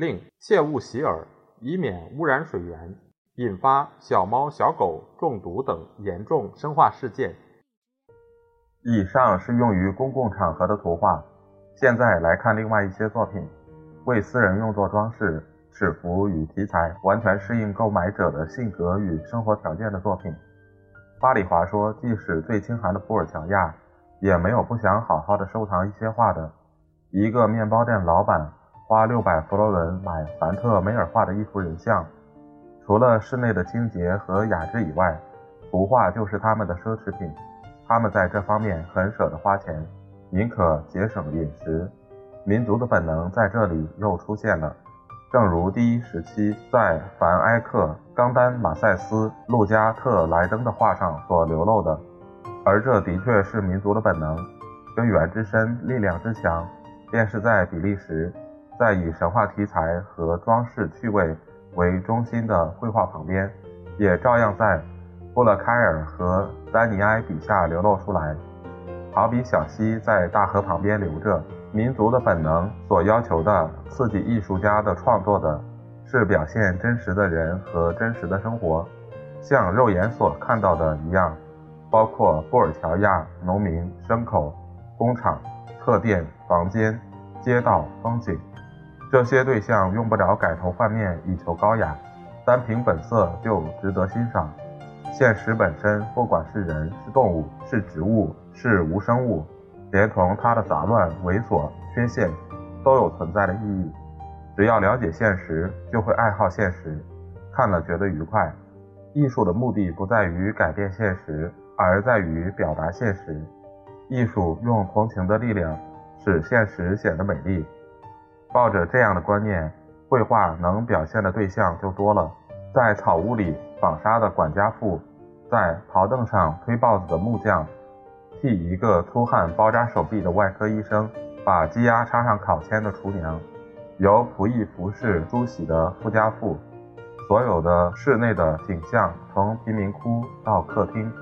另切勿洗耳，以免污染水源，引发小猫小狗中毒等严重生化事件。以上是用于公共场合的图画。现在来看另外一些作品，为私人用作装饰、尺幅与题材完全适应购买者的性格与生活条件的作品。巴里华说：“即使最清寒的普尔乔亚，也没有不想好好的收藏一些画的。一个面包店老板花六百弗罗伦买凡特梅尔画的一幅人像，除了室内的清洁和雅致以外，图画就是他们的奢侈品。他们在这方面很舍得花钱，宁可节省饮食。民族的本能在这里又出现了。”正如第一时期在凡埃克、冈丹、马赛斯、路加特莱登的画上所流露的，而这的确是民族的本能，根源之深，力量之强，便是在比利时，在以神话题材和装饰趣味为中心的绘画旁边，也照样在布勒开尔和丹尼埃笔下流露出来，好比小溪在大河旁边流着。民族的本能所要求的刺激艺术家的创作的，是表现真实的人和真实的生活，像肉眼所看到的一样，包括布尔乔亚、农民、牲口、工厂、客店、房间、街道、风景。这些对象用不着改头换面以求高雅，单凭本色就值得欣赏。现实本身，不管是人、是动物、是植物、是无生物。连同它的杂乱、猥琐、缺陷，都有存在的意义。只要了解现实，就会爱好现实，看了觉得愉快。艺术的目的不在于改变现实，而在于表达现实。艺术用同情的力量，使现实显得美丽。抱着这样的观念，绘画能表现的对象就多了。在草屋里纺纱的管家妇，在刨凳上推刨子的木匠。替一个粗汉包扎手臂的外科医生把鸡鸭插上烤签的厨娘，由仆役服侍梳洗的富家妇，所有的室内的景象，从贫民窟到客厅，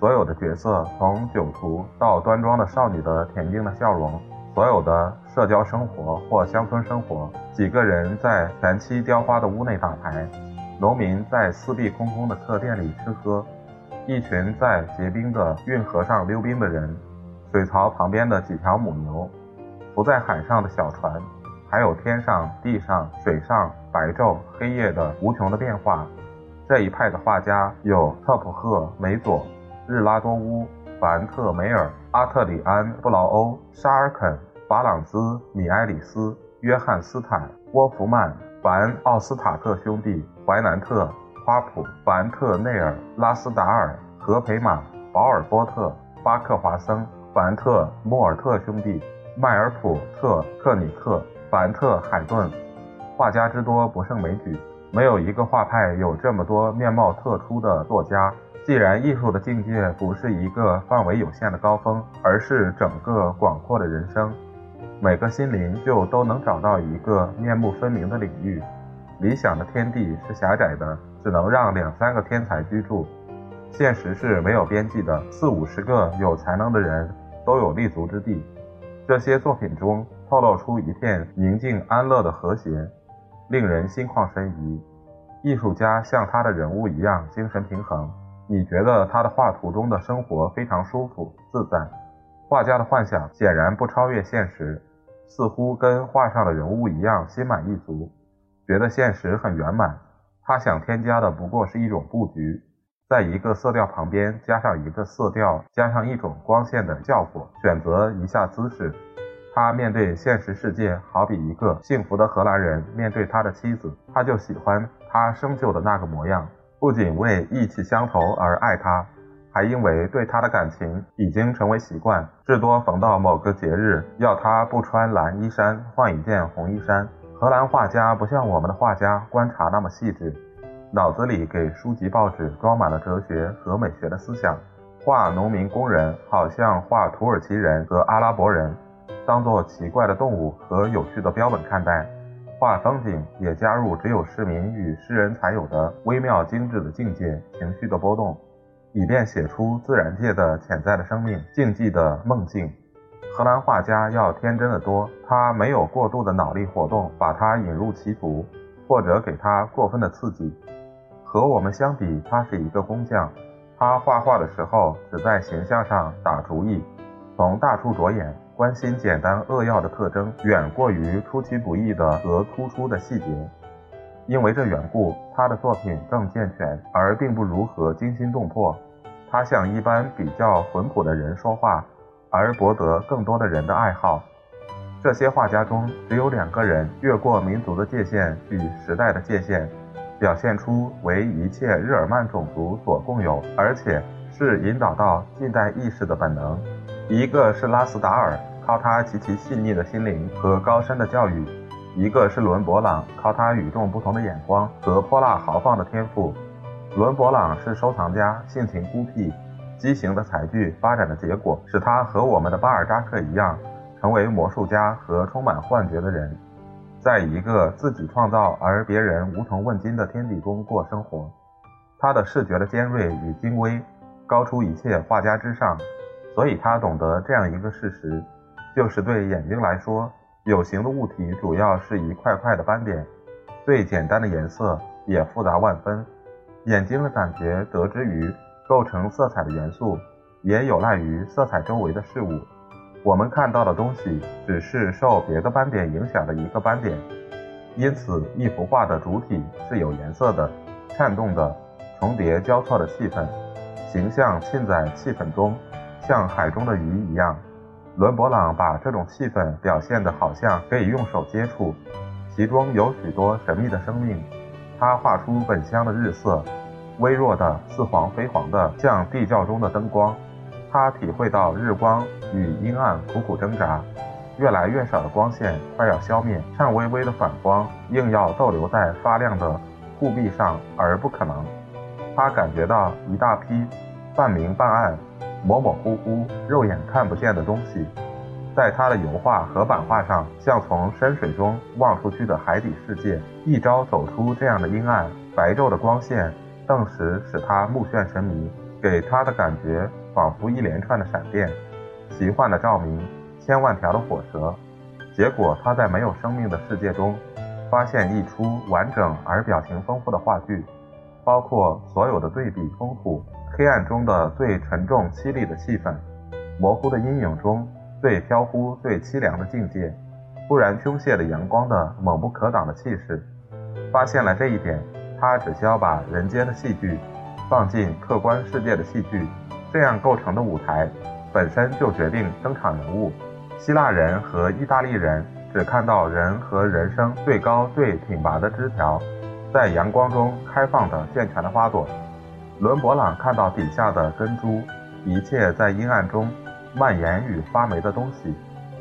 所有的角色，从酒徒到端庄的少女的恬静的笑容，所有的社交生活或乡村生活，几个人在全漆雕花的屋内打牌，农民在四壁空空的客店里吃喝。一群在结冰的运河上溜冰的人，水槽旁边的几条母牛，浮在海上的小船，还有天上、地上、水上白昼黑夜的无穷的变化。这一派的画家有特普赫、梅佐、日拉多乌、凡特梅尔、阿特里安、布劳欧、沙尔肯、法朗兹、米埃里斯、约翰斯坦、沃弗曼、凡奥斯塔特兄弟、怀南特。花普、凡特内尔、拉斯达尔、何培马、保尔波特、巴克华森、凡特莫尔特兄弟、迈尔普特克里克、凡特海顿，画家之多不胜枚举，没有一个画派有这么多面貌特殊的作家。既然艺术的境界不是一个范围有限的高峰，而是整个广阔的人生，每个心灵就都能找到一个面目分明的领域。理想的天地是狭窄的。只能让两三个天才居住，现实是没有边际的。四五十个有才能的人都有立足之地。这些作品中透露出一片宁静安乐的和谐，令人心旷神怡。艺术家像他的人物一样精神平衡，你觉得他的画图中的生活非常舒服自在。画家的幻想显然不超越现实，似乎跟画上的人物一样心满意足，觉得现实很圆满。他想添加的不过是一种布局，在一个色调旁边加上一个色调，加上一种光线的效果，选择一下姿势。他面对现实世界，好比一个幸福的荷兰人面对他的妻子，他就喜欢他生就的那个模样，不仅为意气相投而爱他，还因为对他的感情已经成为习惯，至多逢到某个节日，要他不穿蓝衣衫，换一件红衣衫。荷兰画家不像我们的画家观察那么细致，脑子里给书籍报纸装满了哲学和美学的思想，画农民工人好像画土耳其人和阿拉伯人，当做奇怪的动物和有趣的标本看待。画风景也加入只有市民与诗人才有的微妙精致的境界、情绪的波动，以便写出自然界的潜在的生命、竞技的梦境。荷兰画家要天真的多，他没有过度的脑力活动把他引入歧途，或者给他过分的刺激。和我们相比，他是一个工匠，他画画的时候只在形象上打主意，从大处着眼。关心简单扼要的特征，远过于出其不意的和突出的细节。因为这缘故，他的作品更健全，而并不如何惊心动魄。他向一般比较浑朴的人说话，而博得更多的人的爱好。这些画家中，只有两个人越过民族的界限与时代的界限，表现出为一切日耳曼种族所共有，而且是引导到近代意识的本能。一个是拉斯达尔，靠他极其细腻的心灵和高深的教育；一个是伦勃朗，靠他与众不同的眼光和泼辣豪放的天赋。伦勃朗是收藏家，性情孤僻，畸形的才具发展的结果，使他和我们的巴尔扎克一样，成为魔术家和充满幻觉的人，在一个自己创造而别人无从问津的天地中过生活。他的视觉的尖锐与精微，高出一切画家之上。所以他懂得这样一个事实，就是对眼睛来说，有形的物体主要是一块块的斑点，最简单的颜色也复杂万分。眼睛的感觉得之于构成色彩的元素，也有赖于色彩周围的事物。我们看到的东西只是受别的斑点影响的一个斑点，因此一幅画的主体是有颜色的、颤动的、重叠交错的气氛，形象浸在气氛中。像海中的鱼一样，伦勃朗把这种气氛表现得好像可以用手接触，其中有许多神秘的生命。他画出本乡的日色，微弱的似黄非黄的，像地窖中的灯光。他体会到日光与阴暗苦苦挣扎，越来越少的光线快要消灭，颤巍巍的反光硬要逗留在发亮的护壁上而不可能。他感觉到一大批半明半暗。模模糊糊、肉眼看不见的东西，在他的油画和版画上，像从深水中望出去的海底世界。一朝走出这样的阴暗，白昼的光线顿时使他目眩神迷，给他的感觉仿佛一连串的闪电、奇幻的照明、千万条的火舌。结果他在没有生命的世界中，发现一出完整而表情丰富的话剧，包括所有的对比丰富。黑暗中的最沉重凄厉的气氛，模糊的阴影中最飘忽、最凄凉的境界，突然凶泻的阳光的猛不可挡的气势。发现了这一点，他只需要把人间的戏剧放进客观世界的戏剧，这样构成的舞台本身就决定登场人物。希腊人和意大利人只看到人和人生最高、最挺拔的枝条，在阳光中开放的健全的花朵。伦勃朗看到底下的根株，一切在阴暗中蔓延与发霉的东西，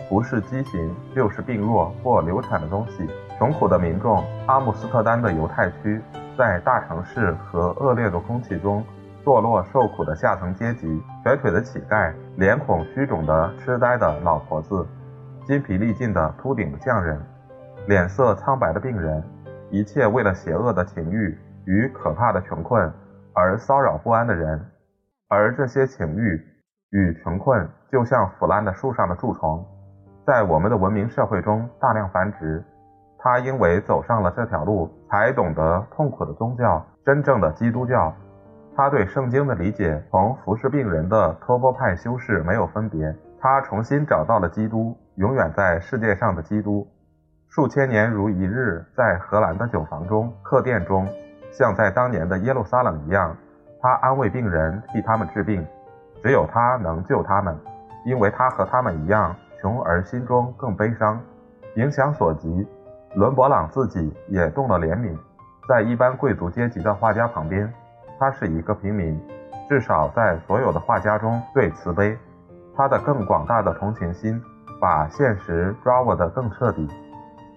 不是畸形，就是病弱或流产的东西。穷苦的民众，阿姆斯特丹的犹太区，在大城市和恶劣的空气中堕落受苦的下层阶级，瘸腿的乞丐，脸孔虚肿的痴呆的老婆子，筋疲力尽的秃顶的匠人，脸色苍白的病人，一切为了邪恶的情欲与可怕的穷困。而骚扰不安的人，而这些情欲与穷困就像腐烂的树上的蛀虫，在我们的文明社会中大量繁殖。他因为走上了这条路，才懂得痛苦的宗教，真正的基督教。他对圣经的理解同服侍病人的托钵派修士没有分别。他重新找到了基督，永远在世界上的基督。数千年如一日，在荷兰的酒房中、客店中。像在当年的耶路撒冷一样，他安慰病人，替他们治病。只有他能救他们，因为他和他们一样穷，而心中更悲伤。影响所及，伦勃朗自己也动了怜悯。在一般贵族阶级的画家旁边，他是一个平民，至少在所有的画家中最慈悲。他的更广大的同情心，把现实抓握得更彻底。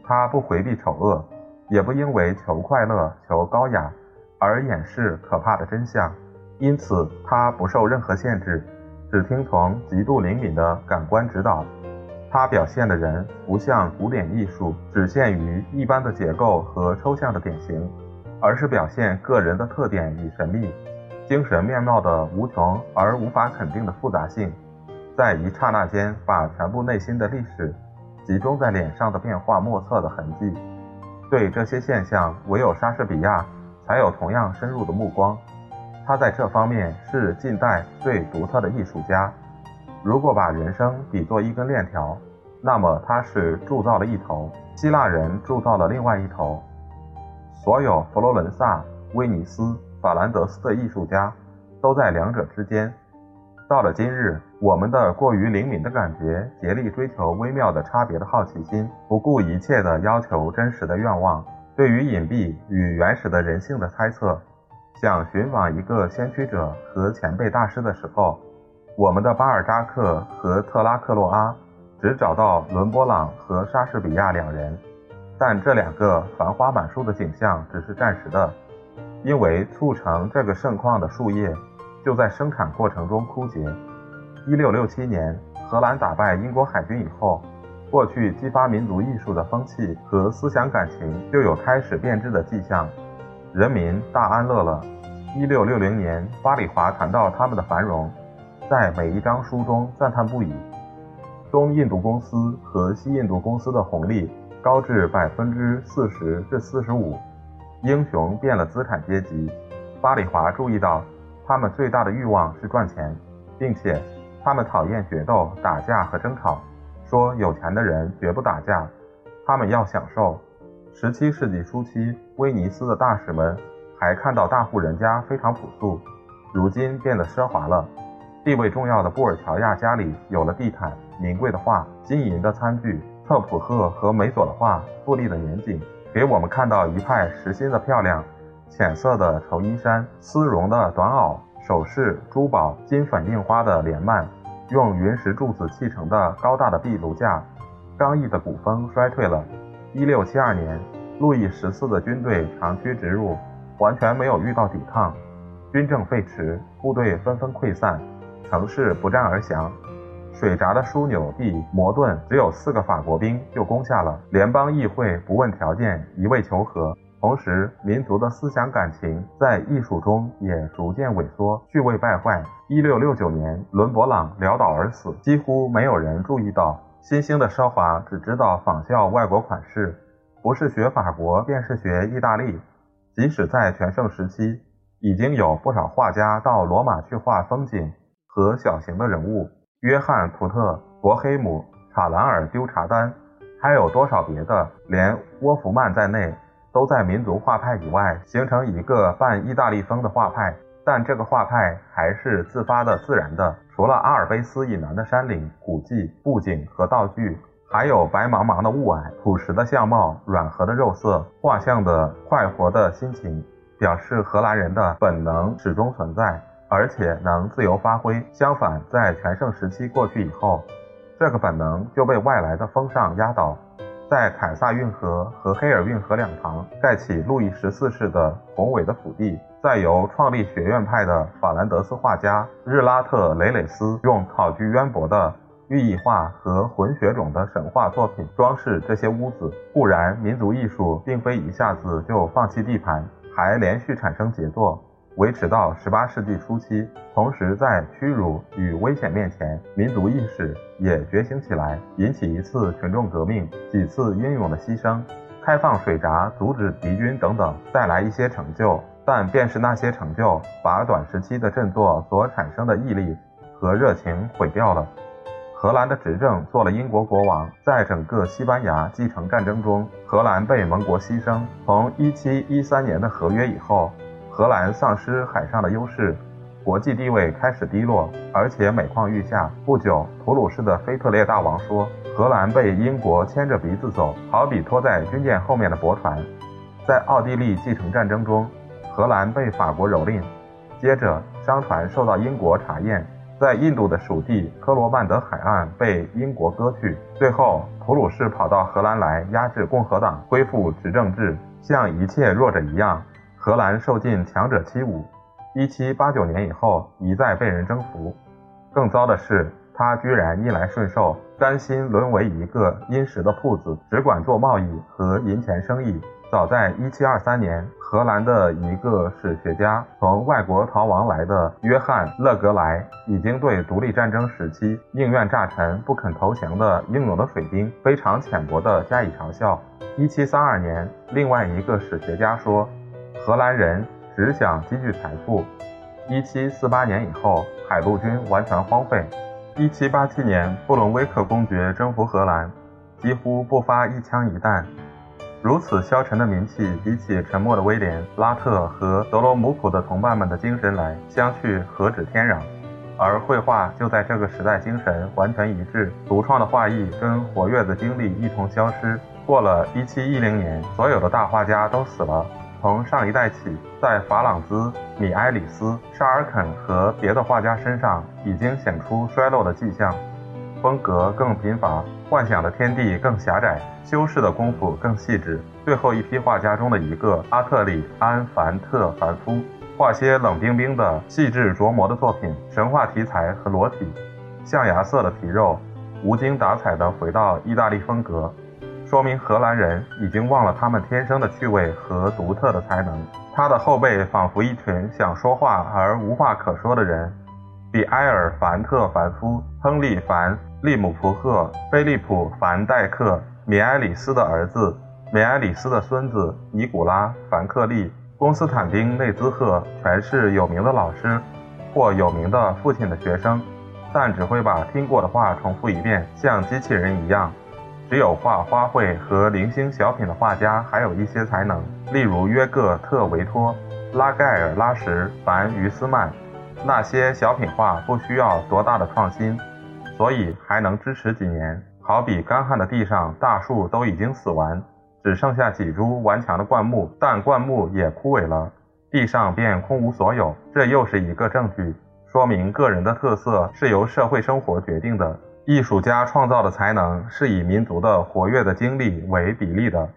他不回避丑恶，也不因为求快乐、求高雅而掩饰可怕的真相，因此他不受任何限制，只听从极度灵敏的感官指导。他表现的人不像古典艺术只限于一般的结构和抽象的典型，而是表现个人的特点与神秘、精神面貌的无穷而无法肯定的复杂性，在一刹那间把全部内心的历史。集中在脸上的变化莫测的痕迹，对这些现象，唯有莎士比亚才有同样深入的目光。他在这方面是近代最独特的艺术家。如果把人生比作一根链条，那么他是铸造了一头，希腊人铸造了另外一头。所有佛罗伦萨、威尼斯、法兰德斯的艺术家，都在两者之间。到了今日，我们的过于灵敏的感觉，竭力追求微妙的差别的好奇心，不顾一切的要求真实的愿望，对于隐蔽与原始的人性的猜测，想寻访一个先驱者和前辈大师的时候，我们的巴尔扎克和特拉克洛阿只找到伦勃朗和莎士比亚两人，但这两个繁花满树的景象只是暂时的，因为促成这个盛况的树叶。就在生产过程中枯竭。一六六七年，荷兰打败英国海军以后，过去激发民族艺术的风气和思想感情就有开始变质的迹象。人民大安乐了。一六六零年，巴里华谈到他们的繁荣，在每一章书中赞叹不已。东印度公司和西印度公司的红利高至百分之四十至四十五，英雄变了资产阶级。巴里华注意到。他们最大的欲望是赚钱，并且他们讨厌决斗、打架和争吵。说有钱的人绝不打架，他们要享受。十七世纪初期，威尼斯的大使们还看到大户人家非常朴素，如今变得奢华了。地位重要的布尔乔亚家里有了地毯、名贵的画、金银的餐具。特普赫和梅佐的画富丽的严谨，给我们看到一派实心的漂亮。浅色的绸衣衫，丝绒的短袄，首饰、珠宝、金粉印花的帘幔，用云石柱子砌成的高大的壁炉架，刚毅的古风衰退了。一六七二年，路易十四的军队长驱直入，完全没有遇到抵抗，军政废弛，部队纷纷溃散，城市不战而降。水闸的枢纽地摩顿，只有四个法国兵就攻下了。联邦议会不问条件，一味求和。同时，民族的思想感情在艺术中也逐渐萎缩，趣味败坏。一六六九年，伦勃朗潦倒而死，几乎没有人注意到新兴的奢华，只知道仿效外国款式，不是学法国，便是学意大利。即使在全盛时期，已经有不少画家到罗马去画风景和小型的人物，约翰·图特、伯黑姆、查兰尔·丢查丹，还有多少别的，连沃夫曼在内。都在民族画派以外形成一个半意大利风的画派，但这个画派还是自发的、自然的。除了阿尔卑斯以南的山岭、古迹、布景和道具，还有白茫茫的雾霭、朴实的相貌、软和的肉色、画像的快活的心情，表示荷兰人的本能始终存在，而且能自由发挥。相反，在全盛时期过去以后，这个本能就被外来的风尚压倒。在凯撒运河和黑尔运河两旁盖起路易十四式的宏伟的府地，再由创立学院派的法兰德斯画家日拉特雷雷斯用考据渊博的寓意画和混血种的神话作品装饰这些屋子。固然，民族艺术并非一下子就放弃地盘，还连续产生杰作。维持到十八世纪初期，同时在屈辱与危险面前，民族意识也觉醒起来，引起一次群众革命，几次英勇的牺牲，开放水闸，阻止敌军等等，带来一些成就。但便是那些成就，把短时期的振作所产生的毅力和热情毁掉了。荷兰的执政做了英国国王，在整个西班牙继承战争中，荷兰被盟国牺牲。从一七一三年的合约以后。荷兰丧失海上的优势，国际地位开始低落，而且每况愈下。不久，普鲁士的腓特烈大王说：“荷兰被英国牵着鼻子走，好比拖在军舰后面的驳船。”在奥地利继承战争中，荷兰被法国蹂躏。接着，商船受到英国查验，在印度的属地科罗曼德海岸被英国割去。最后，普鲁士跑到荷兰来压制共和党，恢复执政制，像一切弱者一样。荷兰受尽强者欺侮。1789年以后，一再被人征服。更糟的是，他居然逆来顺受，甘心沦为一个殷实的铺子，只管做贸易和银钱生意。早在1723年，荷兰的一个史学家从外国逃亡来的约翰·勒格莱，已经对独立战争时期宁愿炸沉不肯投降的英勇的水兵非常浅薄地加以嘲笑。1732年，另外一个史学家说，荷兰人只想积聚财富。1748年以后，海陆军完全荒废。1787年，布伦威克公爵征服荷兰，几乎不发一枪一弹。如此消沉的名气，比起沉默的威廉、拉特和德罗姆普的同伴们的精神来相去何止天壤？而绘画就在这个时代精神完全一致，独创的画艺跟活跃的精力一同消失。过了1710年，所有的大画家都死了。从上一代起，在法朗兹、米埃里斯、沙尔肯和别的画家身上已经显出衰落的迹象，风格更贫乏。幻想的天地更狭窄，修饰的功夫更细致。最后一批画家中的一个阿特里安·凡特凡夫，画些冷冰冰的、细致琢磨的作品，神话题材和裸体，象牙色的皮肉，无精打采地回到意大利风格，说明荷兰人已经忘了他们天生的趣味和独特的才能。他的后辈仿佛一群想说话而无话可说的人，比埃尔·凡特凡夫、亨利·凡。利姆福赫、菲利普·凡戴克、米埃里斯的儿子、米埃里斯的孙子尼古拉·凡克利、公斯坦丁内兹赫，全是有名的老师或有名的父亲的学生，但只会把听过的话重复一遍，像机器人一样。只有画花卉和零星小品的画家还有一些才能，例如约各特维托、拉盖尔拉什、凡于斯曼。那些小品画不需要多大的创新。所以还能支持几年，好比干旱的地上，大树都已经死完，只剩下几株顽强的灌木，但灌木也枯萎了，地上便空无所有。这又是一个证据，说明个人的特色是由社会生活决定的。艺术家创造的才能是以民族的活跃的经历为比例的。